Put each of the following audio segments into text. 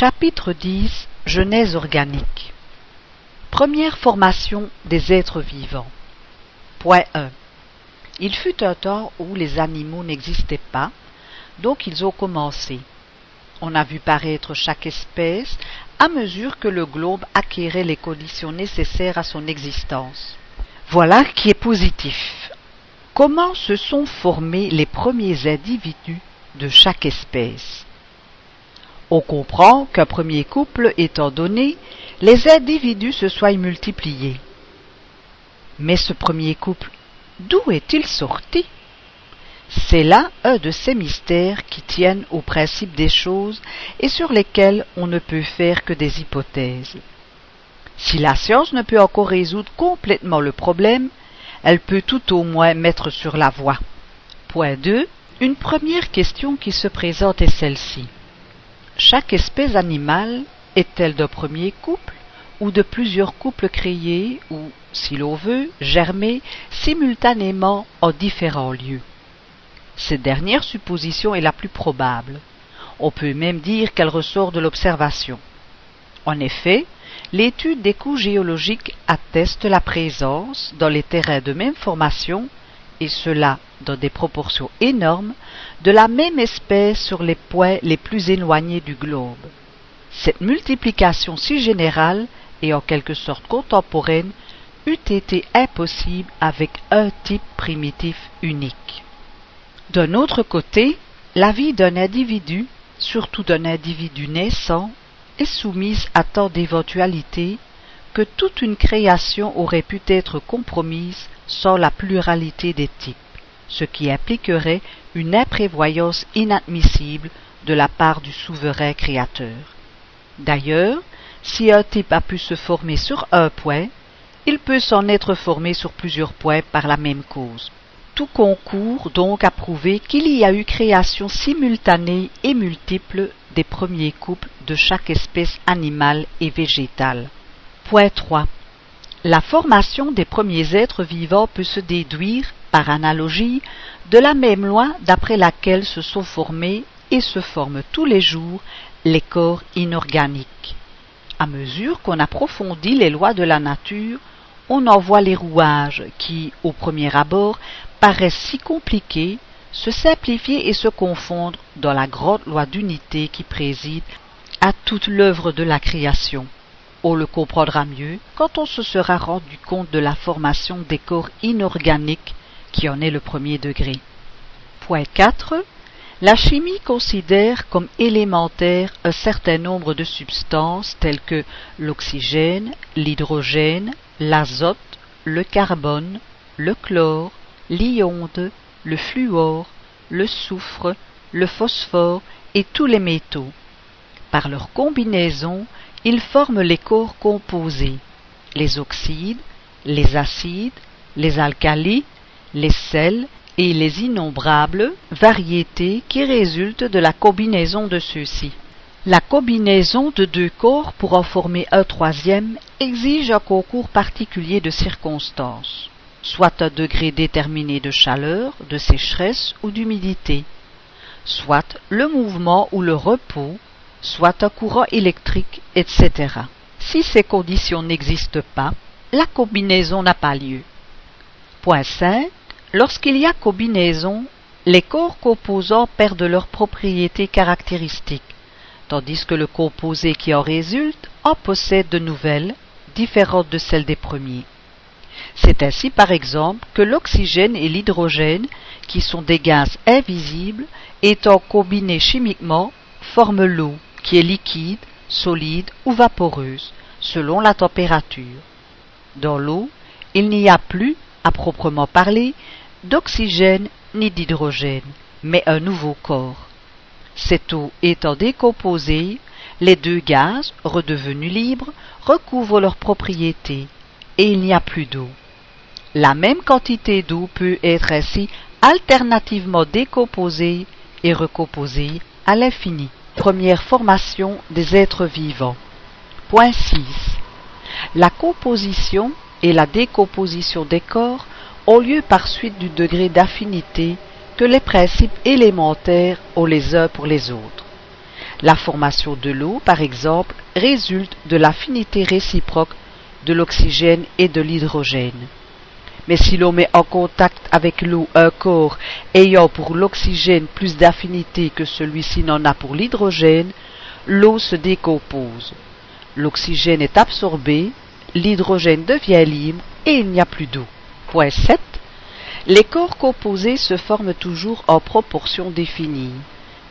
Chapitre 10 Genèse organique Première formation des êtres vivants Point 1 Il fut un temps où les animaux n'existaient pas, donc ils ont commencé. On a vu paraître chaque espèce à mesure que le globe acquérait les conditions nécessaires à son existence. Voilà qui est positif. Comment se sont formés les premiers individus de chaque espèce? On comprend qu'un premier couple étant donné, les individus se soient multipliés. Mais ce premier couple, d'où est-il sorti? C'est là un de ces mystères qui tiennent au principe des choses et sur lesquels on ne peut faire que des hypothèses. Si la science ne peut encore résoudre complètement le problème, elle peut tout au moins mettre sur la voie. Point 2. Une première question qui se présente est celle-ci. Chaque espèce animale est-elle d'un premier couple ou de plusieurs couples créés ou, si l'on veut, germés simultanément en différents lieux? Cette dernière supposition est la plus probable. On peut même dire qu'elle ressort de l'observation. En effet, l'étude des coûts géologiques atteste la présence, dans les terrains de même formation, et cela dans des proportions énormes, de la même espèce sur les points les plus éloignés du globe. Cette multiplication si générale et en quelque sorte contemporaine eût été impossible avec un type primitif unique. D'un autre côté, la vie d'un individu, surtout d'un individu naissant, est soumise à tant d'éventualités que toute une création aurait pu être compromise sans la pluralité des types, ce qui impliquerait une imprévoyance inadmissible de la part du souverain créateur. D'ailleurs, si un type a pu se former sur un point, il peut s'en être formé sur plusieurs points par la même cause. Tout concourt donc à prouver qu'il y a eu création simultanée et multiple des premiers couples de chaque espèce animale et végétale. Point 3. La formation des premiers êtres vivants peut se déduire, par analogie, de la même loi d'après laquelle se sont formés et se forment tous les jours les corps inorganiques. À mesure qu'on approfondit les lois de la nature, on en voit les rouages qui, au premier abord, paraissent si compliqués, se simplifier et se confondre dans la grande loi d'unité qui préside à toute l'œuvre de la création. On le comprendra mieux quand on se sera rendu compte de la formation des corps inorganiques qui en est le premier degré. Point 4. La chimie considère comme élémentaire un certain nombre de substances telles que l'oxygène, l'hydrogène, l'azote, le carbone, le chlore, l'iode, le fluor, le soufre, le phosphore et tous les métaux. Par leur combinaison, ils forment les corps composés, les oxydes, les acides, les alcalis, les sels et les innombrables variétés qui résultent de la combinaison de ceux-ci. La combinaison de deux corps pour en former un troisième exige un concours particulier de circonstances, soit un degré déterminé de chaleur, de sécheresse ou d'humidité, soit le mouvement ou le repos, soit un courant électrique, etc. Si ces conditions n'existent pas, la combinaison n'a pas lieu. Point 5. Lorsqu'il y a combinaison, les corps composants perdent leurs propriétés caractéristiques, tandis que le composé qui en résulte en possède de nouvelles, différentes de celles des premiers. C'est ainsi par exemple que l'oxygène et l'hydrogène, qui sont des gaz invisibles, étant combinés chimiquement, forment l'eau, qui est liquide, solide ou vaporeuse, selon la température. Dans l'eau, il n'y a plus, à proprement parler, d'oxygène ni d'hydrogène, mais un nouveau corps. Cette eau étant décomposée, les deux gaz, redevenus libres, recouvrent leurs propriétés, et il n'y a plus d'eau. La même quantité d'eau peut être ainsi alternativement décomposée et recomposée à l'infini. Première formation des êtres vivants. Point 6. La composition et la décomposition des corps ont lieu par suite du degré d'affinité que les principes élémentaires ont les uns pour les autres. La formation de l'eau, par exemple, résulte de l'affinité réciproque de l'oxygène et de l'hydrogène. Mais si l'on met en contact avec l'eau un corps ayant pour l'oxygène plus d'affinité que celui-ci n'en a pour l'hydrogène, l'eau se décompose. L'oxygène est absorbé, l'hydrogène devient libre et il n'y a plus d'eau. Point 7. Les corps composés se forment toujours en proportion définie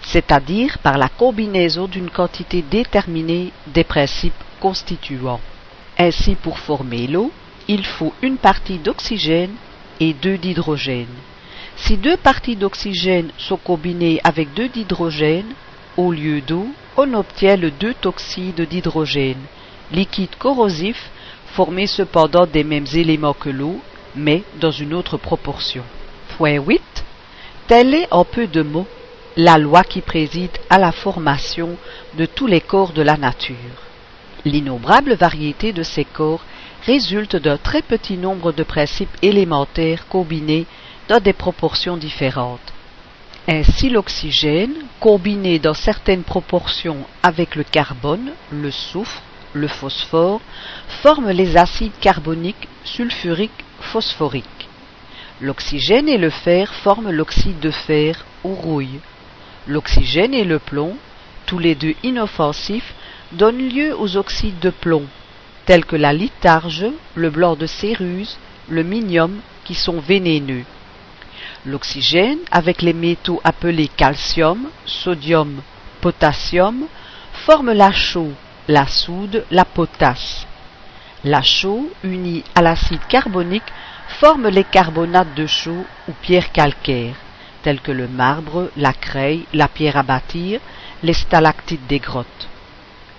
c'est-à-dire par la combinaison d'une quantité déterminée des principes constituants. Ainsi, pour former l'eau, il faut une partie d'oxygène et deux d'hydrogène. Si deux parties d'oxygène sont combinées avec deux d'hydrogène, au lieu d'eau, on obtient le deux toxyde d'hydrogène, liquide corrosif formé cependant des mêmes éléments que l'eau, mais dans une autre proportion. Point 8. Tel est en peu de mots la loi qui préside à la formation de tous les corps de la nature. L'innombrable variété de ces corps résulte d'un très petit nombre de principes élémentaires combinés dans des proportions différentes. Ainsi l'oxygène, combiné dans certaines proportions avec le carbone, le soufre, le phosphore, forme les acides carboniques, sulfuriques, phosphoriques. L'oxygène et le fer forment l'oxyde de fer ou rouille. L'oxygène et le plomb, tous les deux inoffensifs, donnent lieu aux oxydes de plomb, tels que la litharge, le blanc de céruse, le minium, qui sont vénéneux. L'oxygène, avec les métaux appelés calcium, sodium, potassium, forme la chaux, la soude, la potasse. La chaux, unie à l'acide carbonique, forme les carbonates de chaux ou pierres calcaires tels que le marbre, la craie, la pierre à bâtir, les stalactites des grottes.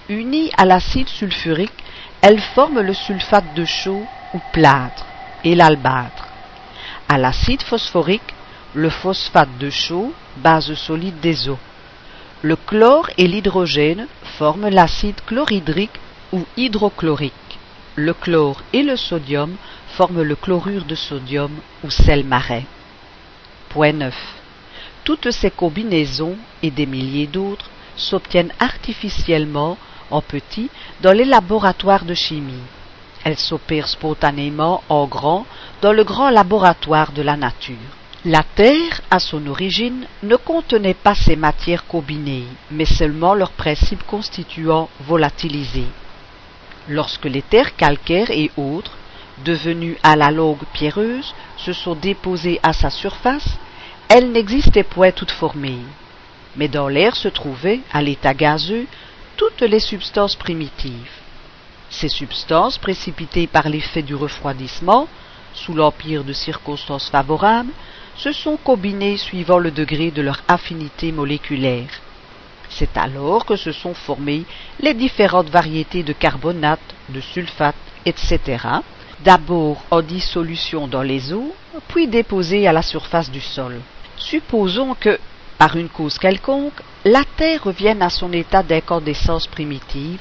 Unies à l'acide sulfurique, elles forment le sulfate de chaux ou plâtre et l'albâtre. À l'acide phosphorique, le phosphate de chaux, base solide des eaux. Le chlore et l'hydrogène forment l'acide chlorhydrique ou hydrochlorique. Le chlore et le sodium forment le chlorure de sodium ou sel marais. Point 9. Toutes ces combinaisons et des milliers d'autres s'obtiennent artificiellement en petit dans les laboratoires de chimie. Elles s'opèrent spontanément en grand dans le grand laboratoire de la nature. La Terre, à son origine, ne contenait pas ces matières combinées, mais seulement leurs principes constituants volatilisés. Lorsque les terres calcaires et autres, devenues à la longue pierreuses, se sont déposées à sa surface, elle n'existait point toute formée, mais dans l'air se trouvaient, à l'état gazeux, toutes les substances primitives. Ces substances, précipitées par l'effet du refroidissement, sous l'empire de circonstances favorables, se sont combinées suivant le degré de leur affinité moléculaire. C'est alors que se sont formées les différentes variétés de carbonate, de sulfate, etc., d'abord en dissolution dans les eaux, puis déposées à la surface du sol. Supposons que, par une cause quelconque, la Terre revienne à son état d'incandescence primitive,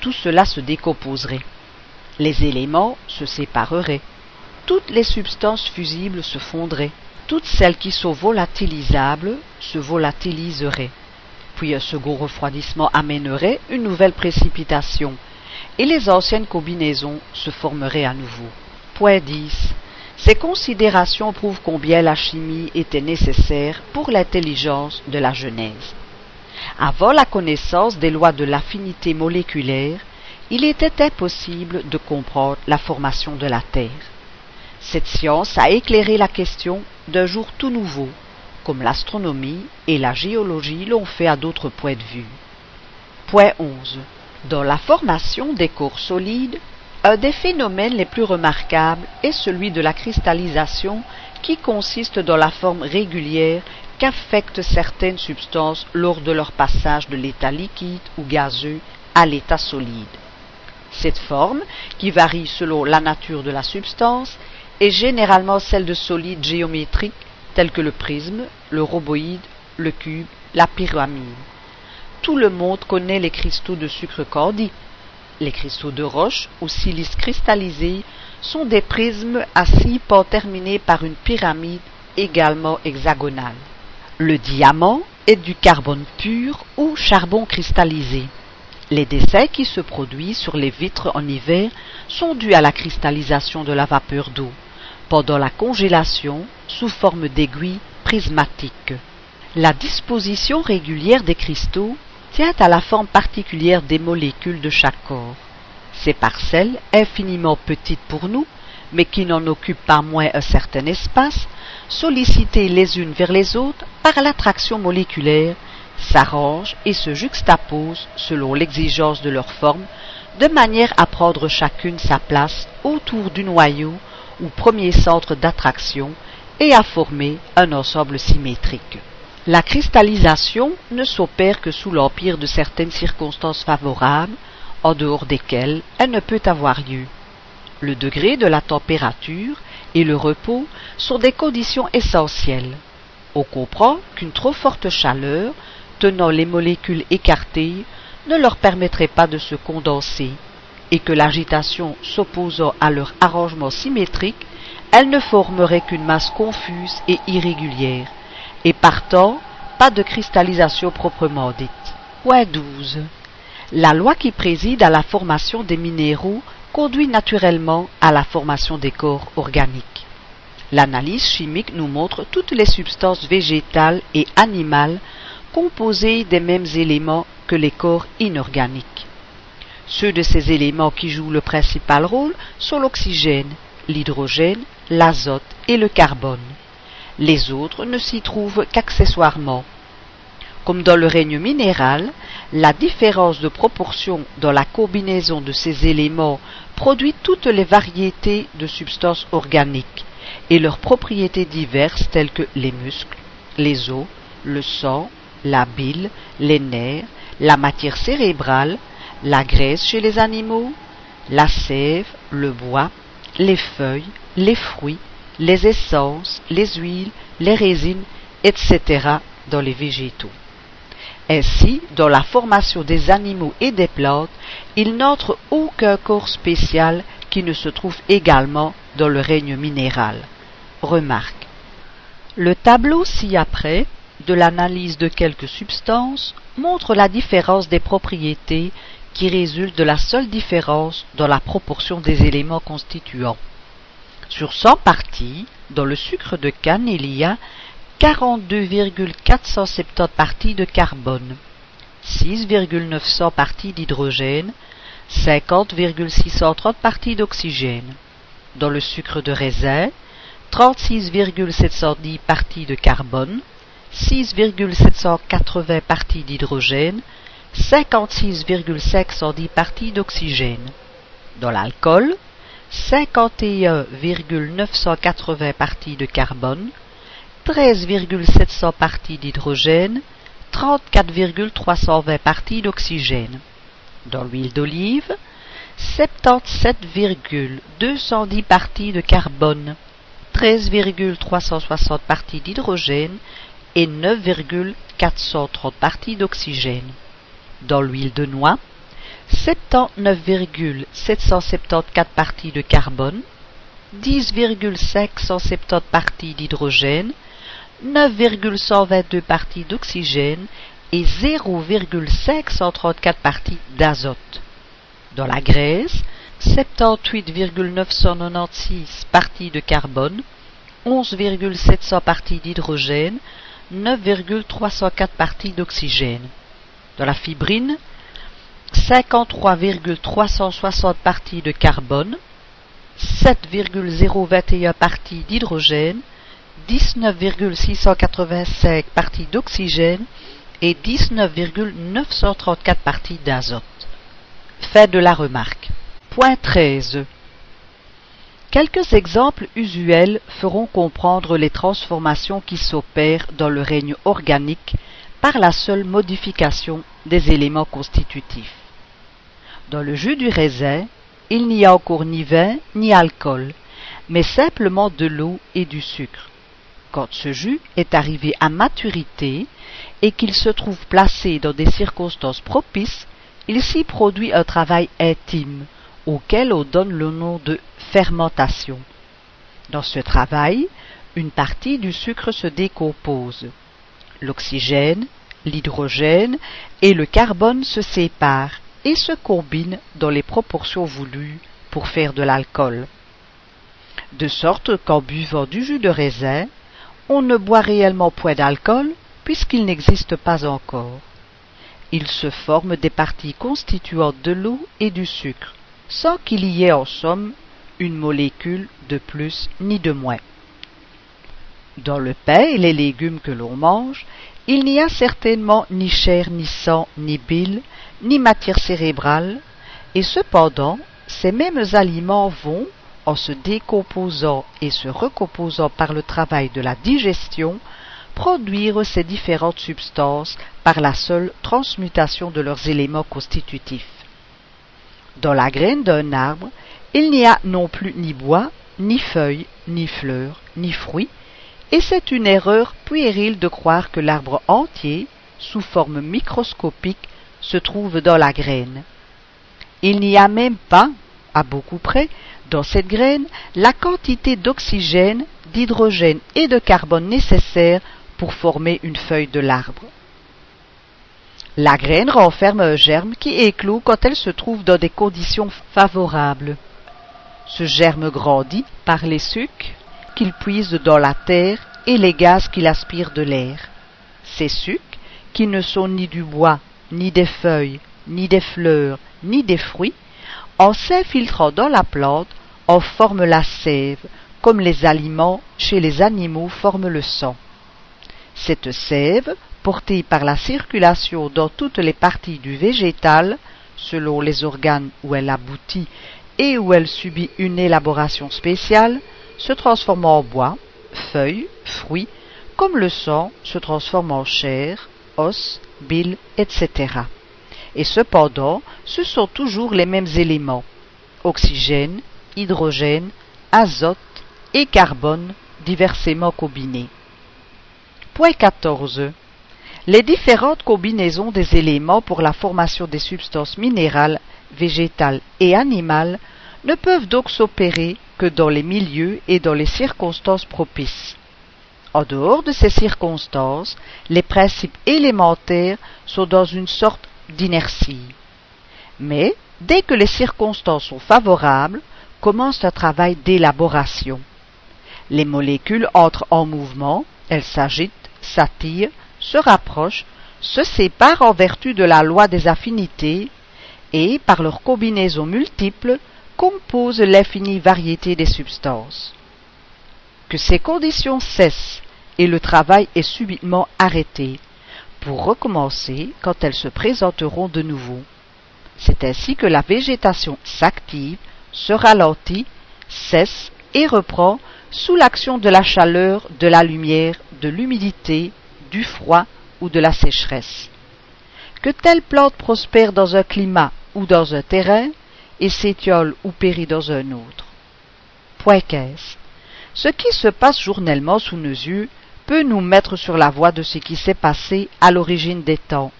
tout cela se décomposerait. Les éléments se sépareraient. Toutes les substances fusibles se fondraient. Toutes celles qui sont volatilisables se volatiliseraient. Puis un second refroidissement amènerait une nouvelle précipitation, et les anciennes combinaisons se formeraient à nouveau. Point 10. Ces considérations prouvent combien la chimie était nécessaire pour l'intelligence de la Genèse. Avant la connaissance des lois de l'affinité moléculaire, il était impossible de comprendre la formation de la Terre. Cette science a éclairé la question d'un jour tout nouveau, comme l'astronomie et la géologie l'ont fait à d'autres points de vue. Point 11. Dans la formation des corps solides, un des phénomènes les plus remarquables est celui de la cristallisation qui consiste dans la forme régulière qu'affectent certaines substances lors de leur passage de l'état liquide ou gazeux à l'état solide. Cette forme, qui varie selon la nature de la substance, est généralement celle de solides géométriques tels que le prisme, le rhoboïde, le cube, la pyramide. Tout le monde connaît les cristaux de sucre candide, les cristaux de roche ou silice cristallisé sont des prismes à six pans terminés par une pyramide également hexagonale. Le diamant, est du carbone pur ou charbon cristallisé. Les décès qui se produisent sur les vitres en hiver sont dus à la cristallisation de la vapeur d'eau pendant la congélation sous forme d'aiguilles prismatiques. La disposition régulière des cristaux tient à la forme particulière des molécules de chaque corps. Ces parcelles, infiniment petites pour nous, mais qui n'en occupent pas moins un certain espace, sollicitées les unes vers les autres par l'attraction moléculaire, s'arrangent et se juxtaposent selon l'exigence de leur forme, de manière à prendre chacune sa place autour du noyau ou premier centre d'attraction et à former un ensemble symétrique. La cristallisation ne s'opère que sous l'empire de certaines circonstances favorables, en dehors desquelles elle ne peut avoir lieu. Le degré de la température et le repos sont des conditions essentielles. On comprend qu'une trop forte chaleur, tenant les molécules écartées, ne leur permettrait pas de se condenser, et que l'agitation s'opposant à leur arrangement symétrique, elles ne formeraient qu'une masse confuse et irrégulière, et partant pas de cristallisation proprement dite. Point 12. La loi qui préside à la formation des minéraux conduit naturellement à la formation des corps organiques. L'analyse chimique nous montre toutes les substances végétales et animales composées des mêmes éléments que les corps inorganiques. Ceux de ces éléments qui jouent le principal rôle sont l'oxygène, l'hydrogène, l'azote et le carbone. Les autres ne s'y trouvent qu'accessoirement. Comme dans le règne minéral, la différence de proportion dans la combinaison de ces éléments produit toutes les variétés de substances organiques et leurs propriétés diverses telles que les muscles, les os, le sang, la bile, les nerfs, la matière cérébrale, la graisse chez les animaux, la sève, le bois, les feuilles, les fruits, les essences, les huiles, les résines, etc. dans les végétaux. Ainsi, dans la formation des animaux et des plantes, il n'entre aucun corps spécial qui ne se trouve également dans le règne minéral. Remarque. Le tableau ci-après, de l'analyse de quelques substances, montre la différence des propriétés qui résultent de la seule différence dans la proportion des éléments constituants. Sur 100 parties, dans le sucre de canne, il y a 42,470 parties de carbone, 6,900 parties d'hydrogène, 50,630 parties d'oxygène. Dans le sucre de raisin, 36,710 parties de carbone, 6,780 parties d'hydrogène, 56,510 parties d'oxygène. Dans l'alcool, 51,980 parties de carbone, 13,700 parties d'hydrogène, 34,320 parties d'oxygène. Dans l'huile d'olive, 77,210 parties de carbone, 13,360 parties d'hydrogène et 9,430 parties d'oxygène. Dans l'huile de noix, 79,774 parties de carbone, 10,570 parties d'hydrogène, 9,122 parties d'oxygène et 0,534 parties d'azote. Dans la graisse, 78,996 parties de carbone, 11,700 parties d'hydrogène, 9,304 parties d'oxygène. Dans la fibrine, 53,360 parties de carbone, 7,021 parties d'hydrogène, 19,685 parties d'oxygène et 19,934 parties d'azote. Fait de la remarque. Point 13. Quelques exemples usuels feront comprendre les transformations qui s'opèrent dans le règne organique par la seule modification des éléments constitutifs. Dans le jus du raisin, il n'y a encore ni vin ni alcool, mais simplement de l'eau et du sucre. Quand ce jus est arrivé à maturité et qu'il se trouve placé dans des circonstances propices, il s'y produit un travail intime, auquel on donne le nom de fermentation. Dans ce travail, une partie du sucre se décompose. l'oxygène, l'hydrogène et le carbone se séparent et se combinent dans les proportions voulues pour faire de l'alcool. De sorte qu'en buvant du jus de raisin, on ne boit réellement point d'alcool puisqu'il n'existe pas encore. Il se forme des parties constituantes de l'eau et du sucre, sans qu'il y ait en somme une molécule de plus ni de moins. Dans le pain et les légumes que l'on mange, il n'y a certainement ni chair, ni sang, ni bile, ni matière cérébrale, et cependant ces mêmes aliments vont, en se décomposant et se recomposant par le travail de la digestion, produire ces différentes substances par la seule transmutation de leurs éléments constitutifs. Dans la graine d'un arbre, il n'y a non plus ni bois, ni feuilles, ni fleurs, ni fruits, et c'est une erreur puérile de croire que l'arbre entier, sous forme microscopique, se trouve dans la graine. Il n'y a même pas, à beaucoup près, dans cette graine, la quantité d'oxygène, d'hydrogène et de carbone nécessaire pour former une feuille de l'arbre. La graine renferme un germe qui éclot quand elle se trouve dans des conditions favorables. Ce germe grandit par les sucs qu'il puise dans la terre et les gaz qu'il aspire de l'air. Ces sucs, qui ne sont ni du bois, ni des feuilles, ni des fleurs, ni des fruits, en s'infiltrant dans la plante, en forment la sève, comme les aliments chez les animaux forment le sang. Cette sève, portée par la circulation dans toutes les parties du végétal, selon les organes où elle aboutit et où elle subit une élaboration spéciale, se transforme en bois, feuilles, fruits, comme le sang se transforme en chair, os, etc. Et cependant, ce sont toujours les mêmes éléments oxygène, hydrogène, azote et carbone diversement combinés. Point 14. Les différentes combinaisons des éléments pour la formation des substances minérales, végétales et animales ne peuvent donc s'opérer que dans les milieux et dans les circonstances propices. En dehors de ces circonstances, les principes élémentaires sont dans une sorte d'inertie. Mais, dès que les circonstances sont favorables, commence un travail d'élaboration. Les molécules entrent en mouvement, elles s'agitent, s'attirent, se rapprochent, se séparent en vertu de la loi des affinités, et, par leurs combinaisons multiples, composent l'infinie variété des substances. Que ces conditions cessent et le travail est subitement arrêté, pour recommencer quand elles se présenteront de nouveau. C'est ainsi que la végétation s'active, se ralentit, cesse et reprend sous l'action de la chaleur, de la lumière, de l'humidité, du froid ou de la sécheresse. Que telle plante prospère dans un climat ou dans un terrain, et s'étiole ou périt dans un autre. Point 15. Ce qui se passe journellement sous nos yeux peut nous mettre sur la voie de ce qui s'est passé à l'origine des temps,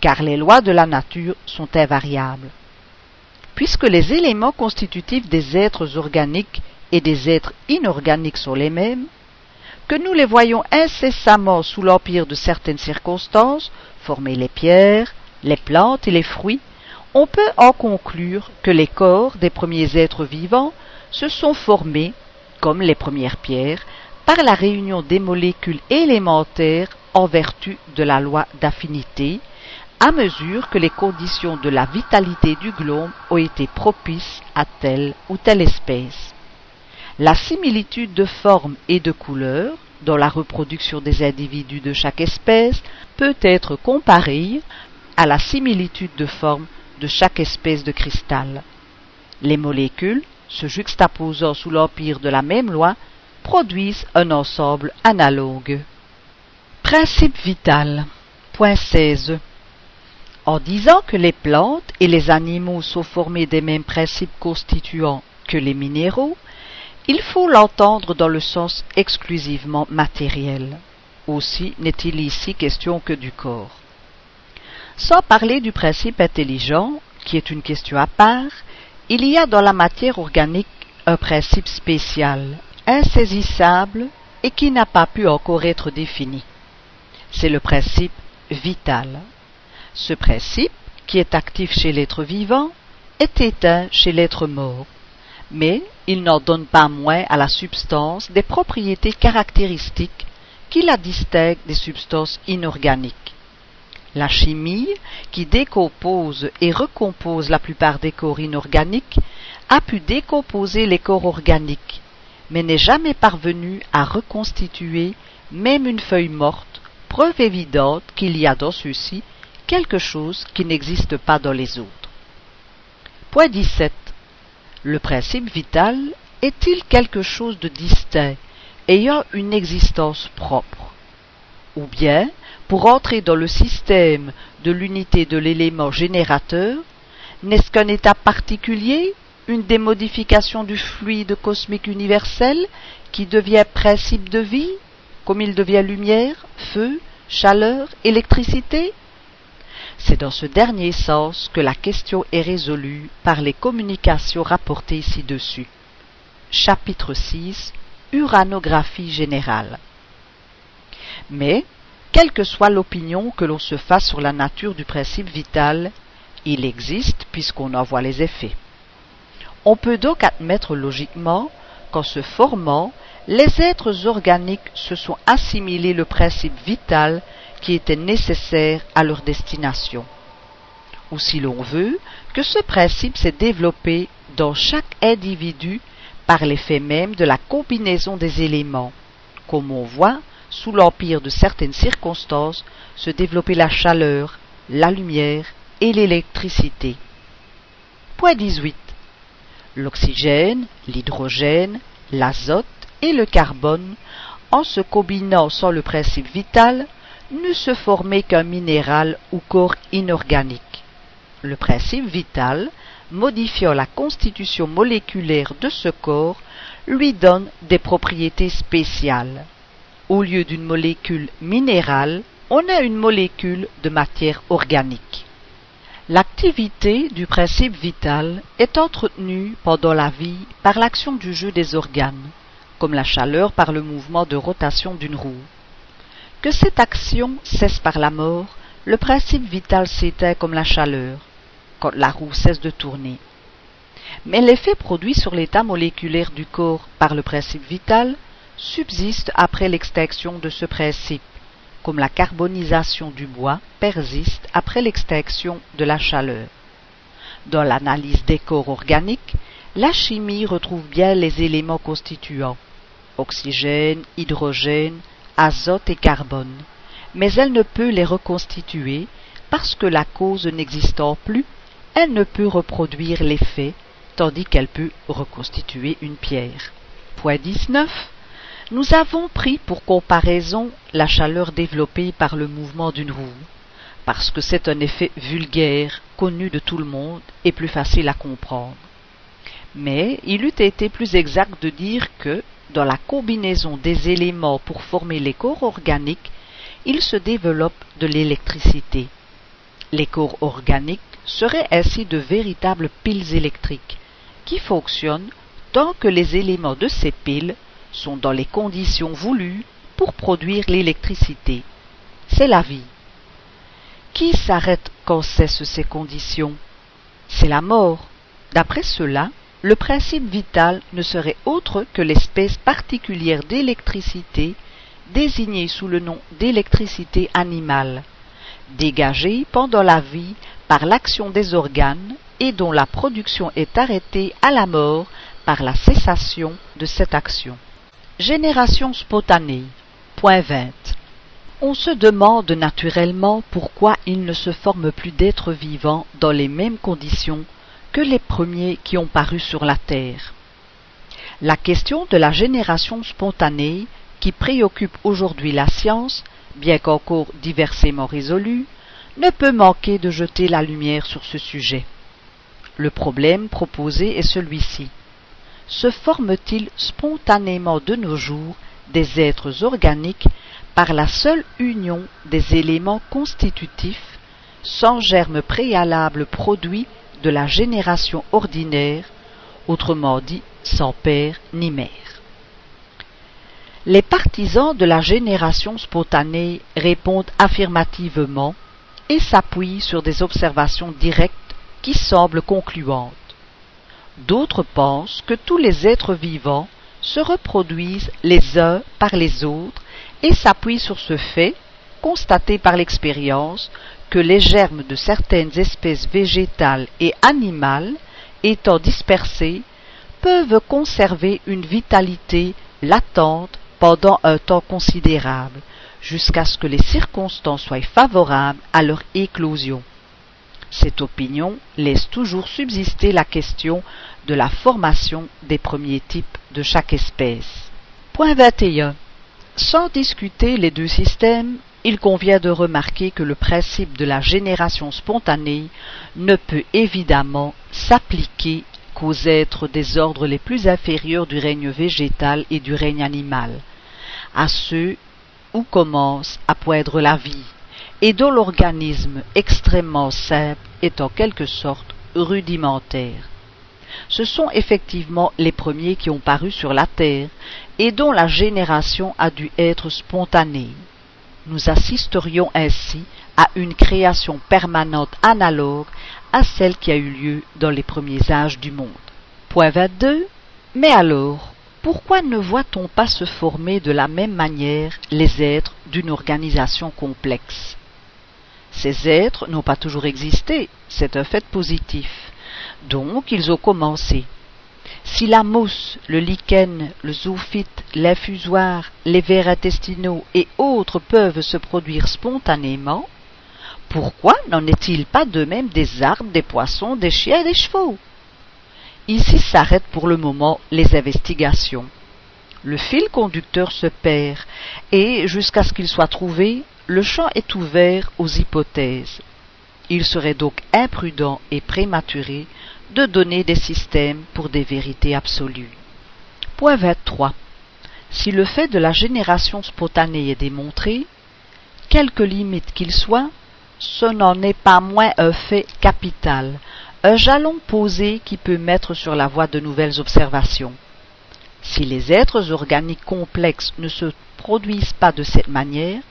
car les lois de la nature sont invariables. Puisque les éléments constitutifs des êtres organiques et des êtres inorganiques sont les mêmes, que nous les voyons incessamment sous l'empire de certaines circonstances, former les pierres, les plantes et les fruits, on peut en conclure que les corps des premiers êtres vivants se sont formés, comme les premières pierres, par la réunion des molécules élémentaires en vertu de la loi d'affinité, à mesure que les conditions de la vitalité du globe ont été propices à telle ou telle espèce. La similitude de forme et de couleur dans la reproduction des individus de chaque espèce peut être comparée à la similitude de forme de chaque espèce de cristal. Les molécules, se juxtaposant sous l'empire de la même loi, produisent un ensemble analogue. Principe vital. Point 16. En disant que les plantes et les animaux sont formés des mêmes principes constituants que les minéraux, il faut l'entendre dans le sens exclusivement matériel. Aussi n'est-il ici question que du corps. Sans parler du principe intelligent, qui est une question à part, il y a dans la matière organique un principe spécial, insaisissable et qui n'a pas pu encore être défini. c'est le principe vital. Ce principe, qui est actif chez l'être vivant, est éteint chez l'être mort, mais il n'en donne pas moins à la substance des propriétés caractéristiques qui la distinguent des substances inorganiques. La chimie, qui décompose et recompose la plupart des corps inorganiques, a pu décomposer les corps organiques, mais n'est jamais parvenue à reconstituer même une feuille morte, preuve évidente qu'il y a dans ceux-ci quelque chose qui n'existe pas dans les autres. Point 17. Le principe vital est-il quelque chose de distinct, ayant une existence propre Ou bien, pour entrer dans le système de l'unité de l'élément générateur, n'est-ce qu'un état particulier, une des modifications du fluide cosmique universel qui devient principe de vie, comme il devient lumière, feu, chaleur, électricité? C'est dans ce dernier sens que la question est résolue par les communications rapportées ci-dessus. Chapitre 6 Uranographie générale. Mais, quelle que soit l'opinion que l'on se fasse sur la nature du principe vital, il existe puisqu'on en voit les effets. On peut donc admettre logiquement qu'en se formant, les êtres organiques se sont assimilés le principe vital qui était nécessaire à leur destination. Ou si l'on veut, que ce principe s'est développé dans chaque individu par l'effet même de la combinaison des éléments, comme on voit, sous l'empire de certaines circonstances, se développer la chaleur, la lumière et l'électricité. Point 18. L'oxygène, l'hydrogène, l'azote et le carbone, en se combinant sans le principe vital, ne se formait qu'un minéral ou corps inorganique. Le principe vital, modifiant la constitution moléculaire de ce corps, lui donne des propriétés spéciales. Au lieu d'une molécule minérale, on a une molécule de matière organique. L'activité du principe vital est entretenue pendant la vie par l'action du jeu des organes, comme la chaleur par le mouvement de rotation d'une roue. Que cette action cesse par la mort, le principe vital s'éteint comme la chaleur, quand la roue cesse de tourner. Mais l'effet produit sur l'état moléculaire du corps par le principe vital subsiste après l'extinction de ce principe, comme la carbonisation du bois persiste après l'extinction de la chaleur. Dans l'analyse des corps organiques, la chimie retrouve bien les éléments constituants oxygène, hydrogène, azote et carbone, mais elle ne peut les reconstituer parce que la cause n'existant plus, elle ne peut reproduire l'effet, tandis qu'elle peut reconstituer une pierre. Point 19. Nous avons pris pour comparaison la chaleur développée par le mouvement d'une roue, parce que c'est un effet vulgaire, connu de tout le monde et plus facile à comprendre. Mais il eût été plus exact de dire que, dans la combinaison des éléments pour former les corps organiques, il se développe de l'électricité. Les corps organiques seraient ainsi de véritables piles électriques, qui fonctionnent tant que les éléments de ces piles sont dans les conditions voulues pour produire l'électricité. C'est la vie. Qui s'arrête quand cessent ces conditions? C'est la mort. D'après cela, le principe vital ne serait autre que l'espèce particulière d'électricité désignée sous le nom d'électricité animale, dégagée pendant la vie par l'action des organes et dont la production est arrêtée à la mort par la cessation de cette action. Génération spontanée. Point 20. On se demande naturellement pourquoi il ne se forme plus d'êtres vivants dans les mêmes conditions que les premiers qui ont paru sur la terre. La question de la génération spontanée, qui préoccupe aujourd'hui la science, bien qu'encore diversément résolue, ne peut manquer de jeter la lumière sur ce sujet. Le problème proposé est celui-ci. Se forme-t-il spontanément de nos jours des êtres organiques par la seule union des éléments constitutifs, sans germe préalable produit de la génération ordinaire, autrement dit sans père ni mère? Les partisans de la génération spontanée répondent affirmativement et s'appuient sur des observations directes qui semblent concluantes. D'autres pensent que tous les êtres vivants se reproduisent les uns par les autres et s'appuient sur ce fait, constaté par l'expérience, que les germes de certaines espèces végétales et animales, étant dispersés, peuvent conserver une vitalité latente pendant un temps considérable, jusqu'à ce que les circonstances soient favorables à leur éclosion. Cette opinion laisse toujours subsister la question de la formation des premiers types de chaque espèce. Point 21. Sans discuter les deux systèmes, il convient de remarquer que le principe de la génération spontanée ne peut évidemment s'appliquer qu'aux êtres des ordres les plus inférieurs du règne végétal et du règne animal, à ceux où commence à poindre la vie, et dont l'organisme extrêmement simple est en quelque sorte rudimentaire. Ce sont effectivement les premiers qui ont paru sur la terre, et dont la génération a dû être spontanée. Nous assisterions ainsi à une création permanente analogue à celle qui a eu lieu dans les premiers âges du monde. Point 22. Mais alors, pourquoi ne voit-on pas se former de la même manière les êtres d'une organisation complexe? Ces êtres n'ont pas toujours existé, c'est un fait positif. Donc ils ont commencé. Si la mousse, le lichen, le zoophyte, l'infusoire, les vers intestinaux et autres peuvent se produire spontanément, pourquoi n'en est-il pas de même des arbres, des poissons, des chiens et des chevaux? Ici s'arrêtent pour le moment les investigations. Le fil conducteur se perd et, jusqu'à ce qu'il soit trouvé, le champ est ouvert aux hypothèses. Il serait donc imprudent et prématuré de donner des systèmes pour des vérités absolues. Point 23. Si le fait de la génération spontanée est démontré, quelque limite qu'il soit, ce n'en est pas moins un fait capital, un jalon posé qui peut mettre sur la voie de nouvelles observations. Si les êtres organiques complexes ne se produisent pas de cette manière,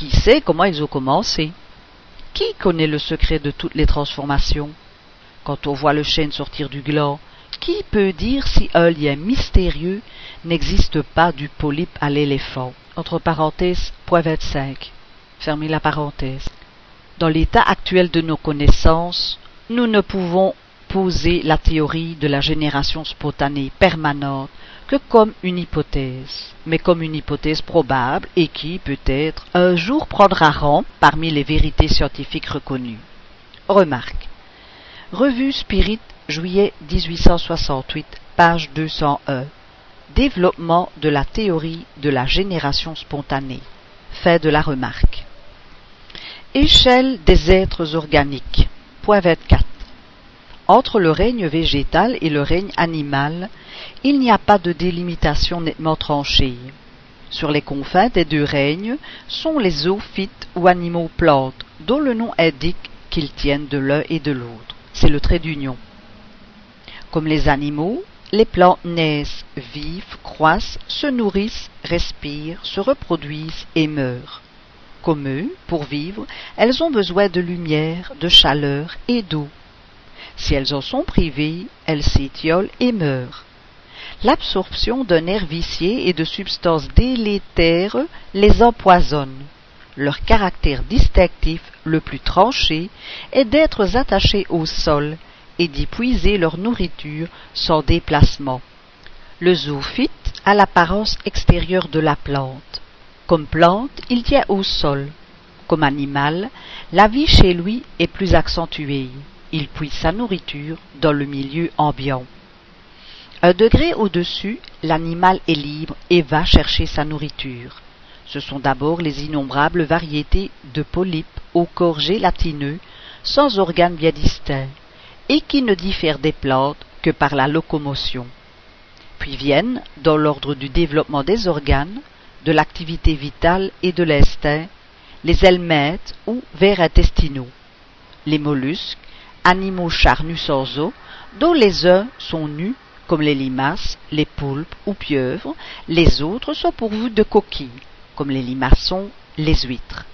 qui sait comment ils ont commencé Qui connaît le secret de toutes les transformations? Quand on voit le chêne sortir du gland, qui peut dire si un lien mystérieux n'existe pas du polype à l'éléphant? Entre parenthèses, point 25. Fermez la parenthèse. Dans l'état actuel de nos connaissances, nous ne pouvons poser la théorie de la génération spontanée permanente que comme une hypothèse, mais comme une hypothèse probable et qui, peut-être, un jour prendra rang parmi les vérités scientifiques reconnues. Remarque. Revue Spirit, juillet 1868, page 201. Développement de la théorie de la génération spontanée. Fait de la remarque. Échelle des êtres organiques. Point 24. Entre le règne végétal et le règne animal, il n'y a pas de délimitation nettement tranchée. Sur les confins des deux règnes sont les zoophytes ou animaux plantes, dont le nom indique qu'ils tiennent de l'un et de l'autre c'est le trait d'union. Comme les animaux, les plantes naissent, vivent, croissent, se nourrissent, respirent, se reproduisent et meurent. Comme eux, pour vivre, elles ont besoin de lumière, de chaleur et d'eau. Si elles en sont privées, elles s'étiolent et meurent. L'absorption d'un air vicié et de substances délétères les empoisonne leur caractère distinctif le plus tranché est d'être attachés au sol et d'y puiser leur nourriture sans déplacement. Le zoophyte a l'apparence extérieure de la plante. Comme plante, il tient au sol. Comme animal, la vie chez lui est plus accentuée. Il puise sa nourriture dans le milieu ambiant. Un degré au-dessus, l'animal est libre et va chercher sa nourriture. Ce sont d'abord les innombrables variétés de polypes au corps gélatineux, sans organes bien distincts, et qui ne diffèrent des plantes que par la locomotion. Puis viennent, dans l'ordre du développement des organes, de l'activité vitale et de l'instinct, les helmètes ou vers intestinaux, les mollusques, animaux charnus sans os, dont les uns sont nus comme les limaces, les poulpes ou pieuvres, les autres sont pourvus de coquilles, comme les limaçons, les huîtres.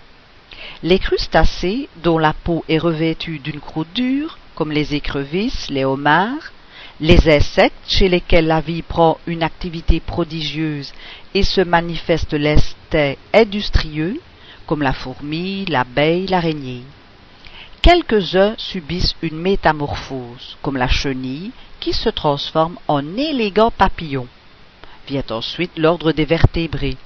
Les crustacés, dont la peau est revêtue d'une croûte dure, comme les écrevisses, les homards, les insectes chez lesquels la vie prend une activité prodigieuse et se manifeste l'estet industrieux, comme la fourmi, l'abeille, l'araignée. Quelques-uns subissent une métamorphose, comme la chenille, qui se transforme en élégant papillon. Vient ensuite l'ordre des vertébrés,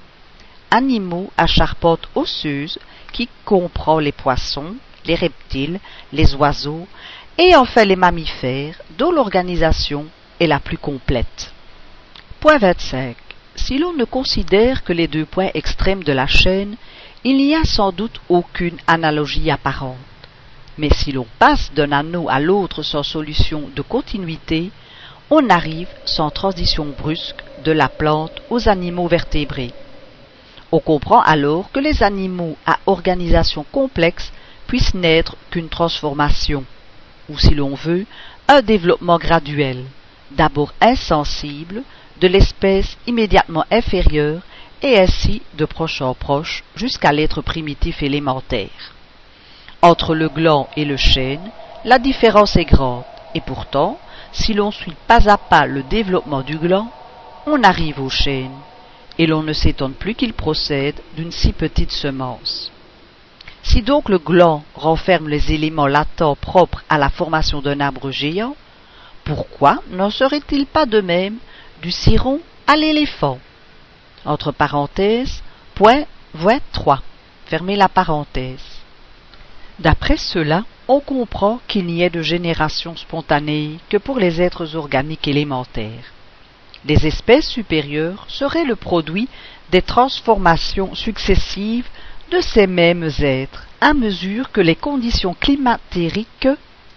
animaux à charpente osseuse qui comprend les poissons, les reptiles, les oiseaux et enfin les mammifères dont l'organisation est la plus complète. Point 25. Si l'on ne considère que les deux points extrêmes de la chaîne, il n'y a sans doute aucune analogie apparente. Mais si l'on passe d'un anneau à l'autre sans solution de continuité, on arrive sans transition brusque de la plante aux animaux vertébrés. On comprend alors que les animaux à organisation complexe puissent n'être qu'une transformation, ou si l'on veut, un développement graduel, d'abord insensible, de l'espèce immédiatement inférieure et ainsi de proche en proche jusqu'à l'être primitif élémentaire. Entre le gland et le chêne, la différence est grande, et pourtant, si l'on suit pas à pas le développement du gland, on arrive au chêne et l'on ne s'étonne plus qu'il procède d'une si petite semence. Si donc le gland renferme les éléments latents propres à la formation d'un arbre géant, pourquoi n'en serait-il pas de même du ciron à l'éléphant? Entre parenthèses, point 23. Fermez la parenthèse. D'après cela, on comprend qu'il n'y ait de génération spontanée que pour les êtres organiques élémentaires les espèces supérieures seraient le produit des transformations successives de ces mêmes êtres à mesure que les conditions climatériques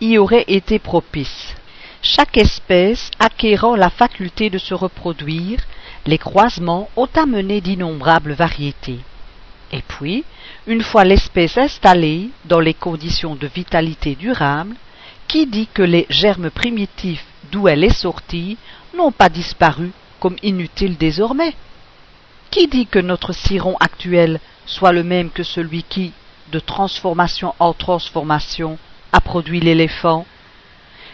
y auraient été propices. Chaque espèce acquérant la faculté de se reproduire, les croisements ont amené d'innombrables variétés. Et puis, une fois l'espèce installée dans les conditions de vitalité durable, qui dit que les germes primitifs d'où elle est sortie n'ont pas disparu comme inutiles désormais. Qui dit que notre ciron actuel soit le même que celui qui, de transformation en transformation, a produit l'éléphant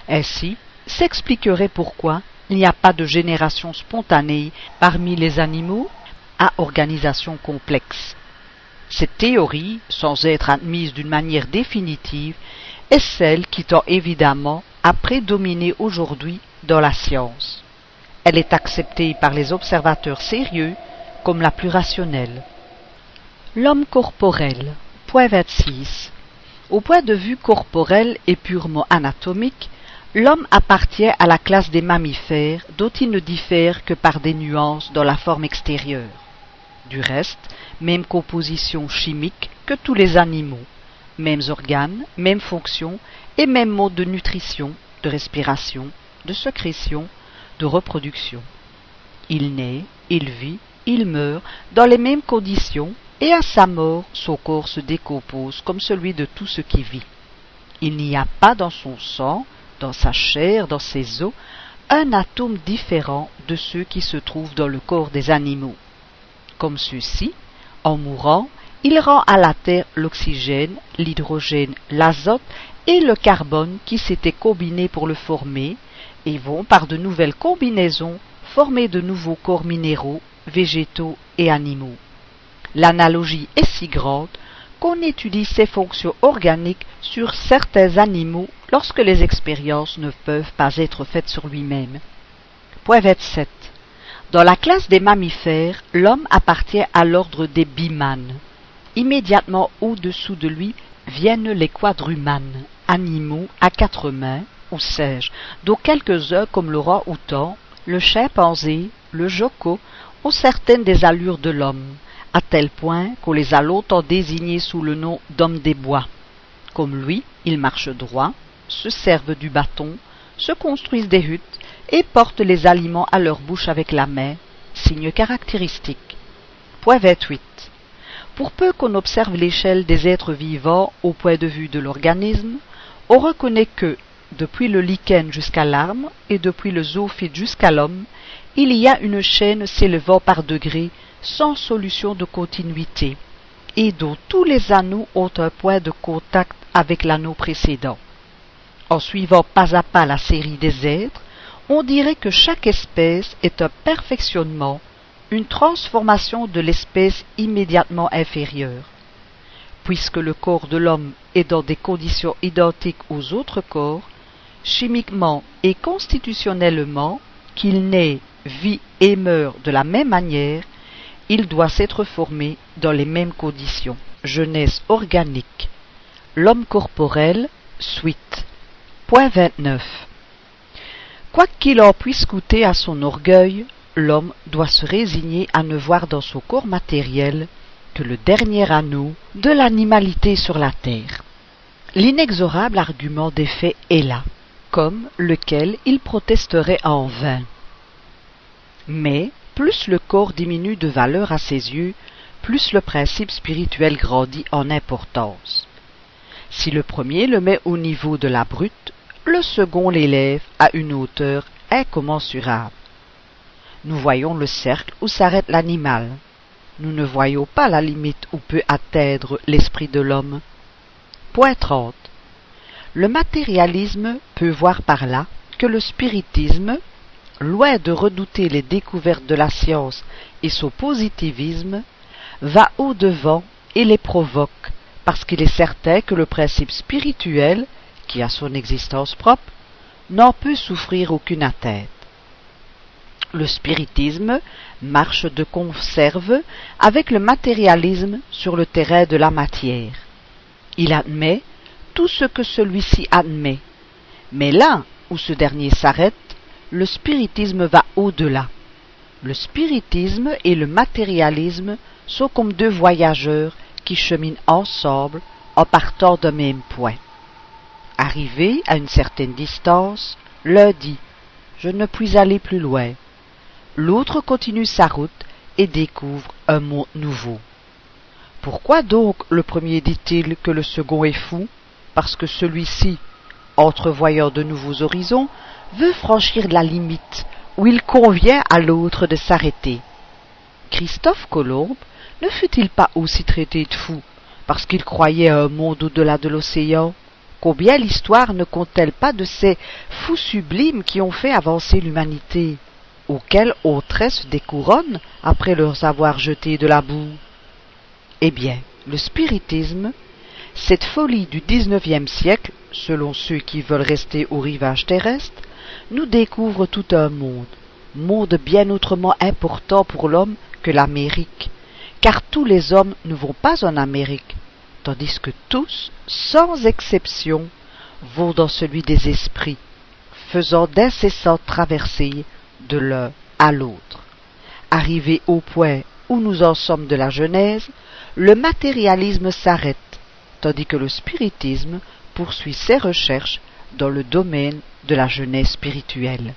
Ainsi s'expliquerait pourquoi il n'y a pas de génération spontanée parmi les animaux à organisation complexe. Cette théorie, sans être admise d'une manière définitive, est celle qui tend évidemment à prédominer aujourd'hui dans la science. Elle est acceptée par les observateurs sérieux comme la plus rationnelle. L'homme corporel. Point 26. Au point de vue corporel et purement anatomique, l'homme appartient à la classe des mammifères dont il ne diffère que par des nuances dans la forme extérieure. Du reste, même composition chimique que tous les animaux, mêmes organes, mêmes fonctions et même mode de nutrition, de respiration, de sécrétion, de reproduction. Il naît, il vit, il meurt dans les mêmes conditions, et à sa mort son corps se décompose comme celui de tout ce qui vit. Il n'y a pas dans son sang, dans sa chair, dans ses os, un atome différent de ceux qui se trouvent dans le corps des animaux. Comme ceux-ci, en mourant, il rend à la terre l'oxygène, l'hydrogène, l'azote et le carbone qui s'étaient combinés pour le former, et vont par de nouvelles combinaisons former de nouveaux corps minéraux, végétaux et animaux. L'analogie est si grande qu'on étudie ces fonctions organiques sur certains animaux lorsque les expériences ne peuvent pas être faites sur lui-même. Point 27. Dans la classe des mammifères, l'homme appartient à l'ordre des bimanes. Immédiatement au-dessous de lui viennent les quadrumanes, animaux à quatre mains, ou sais-je, dont quelques-uns comme le orang-outan, le chimpanzé, le joko, ont certaines des allures de l'homme, à tel point qu'on les a longtemps désignés sous le nom d'hommes des bois. Comme lui, ils marchent droit, se servent du bâton, se construisent des huttes et portent les aliments à leur bouche avec la main, signe caractéristique. Point 28. Pour peu qu'on observe l'échelle des êtres vivants au point de vue de l'organisme, on reconnaît que, depuis le lichen jusqu'à l'arme et depuis le zoophyte jusqu'à l'homme, il y a une chaîne s'élevant par degrés sans solution de continuité et dont tous les anneaux ont un point de contact avec l'anneau précédent. En suivant pas à pas la série des êtres, on dirait que chaque espèce est un perfectionnement, une transformation de l'espèce immédiatement inférieure. Puisque le corps de l'homme est dans des conditions identiques aux autres corps, chimiquement et constitutionnellement, qu'il naît, vit et meurt de la même manière, il doit s'être formé dans les mêmes conditions. Jeunesse organique. L'homme corporel, suite. Point 29. Quoi qu'il en puisse coûter à son orgueil, l'homme doit se résigner à ne voir dans son corps matériel que le dernier anneau de l'animalité sur la terre. L'inexorable argument des faits est là, comme lequel il protesterait en vain. Mais plus le corps diminue de valeur à ses yeux, plus le principe spirituel grandit en importance. Si le premier le met au niveau de la brute, le second l'élève à une hauteur incommensurable. Nous voyons le cercle où s'arrête l'animal. Nous ne voyons pas la limite où peut atteindre l'esprit de l'homme. Point 30. Le matérialisme peut voir par là que le spiritisme loin de redouter les découvertes de la science et son positivisme, va au-devant et les provoque, parce qu'il est certain que le principe spirituel, qui a son existence propre, n'en peut souffrir aucune atteinte. Le spiritisme marche de conserve avec le matérialisme sur le terrain de la matière. Il admet tout ce que celui-ci admet, mais là où ce dernier s'arrête, le spiritisme va au-delà. Le spiritisme et le matérialisme sont comme deux voyageurs qui cheminent ensemble en partant d'un même point. Arrivé à une certaine distance, l'un dit Je ne puis aller plus loin. L'autre continue sa route et découvre un monde nouveau. Pourquoi donc le premier dit-il que le second est fou? Parce que celui-ci, entrevoyant de nouveaux horizons, veut franchir la limite où il convient à l'autre de s'arrêter. Christophe Colomb ne fut-il pas aussi traité de fou parce qu'il croyait à un monde au-delà de l'océan? Combien l'histoire ne compte-t-elle pas de ces fous sublimes qui ont fait avancer l'humanité, auxquels on tresse des couronnes après leur avoir jeté de la boue? Eh bien, le spiritisme, cette folie du dix-neuvième siècle, selon ceux qui veulent rester au rivage terrestre, nous découvre tout un monde, monde bien autrement important pour l'homme que l'Amérique, car tous les hommes ne vont pas en Amérique, tandis que tous, sans exception, vont dans celui des esprits, faisant d'incessantes traversées de l'un à l'autre. Arrivé au point où nous en sommes de la Genèse, le matérialisme s'arrête, tandis que le spiritisme poursuit ses recherches dans le domaine de la jeunesse spirituelle.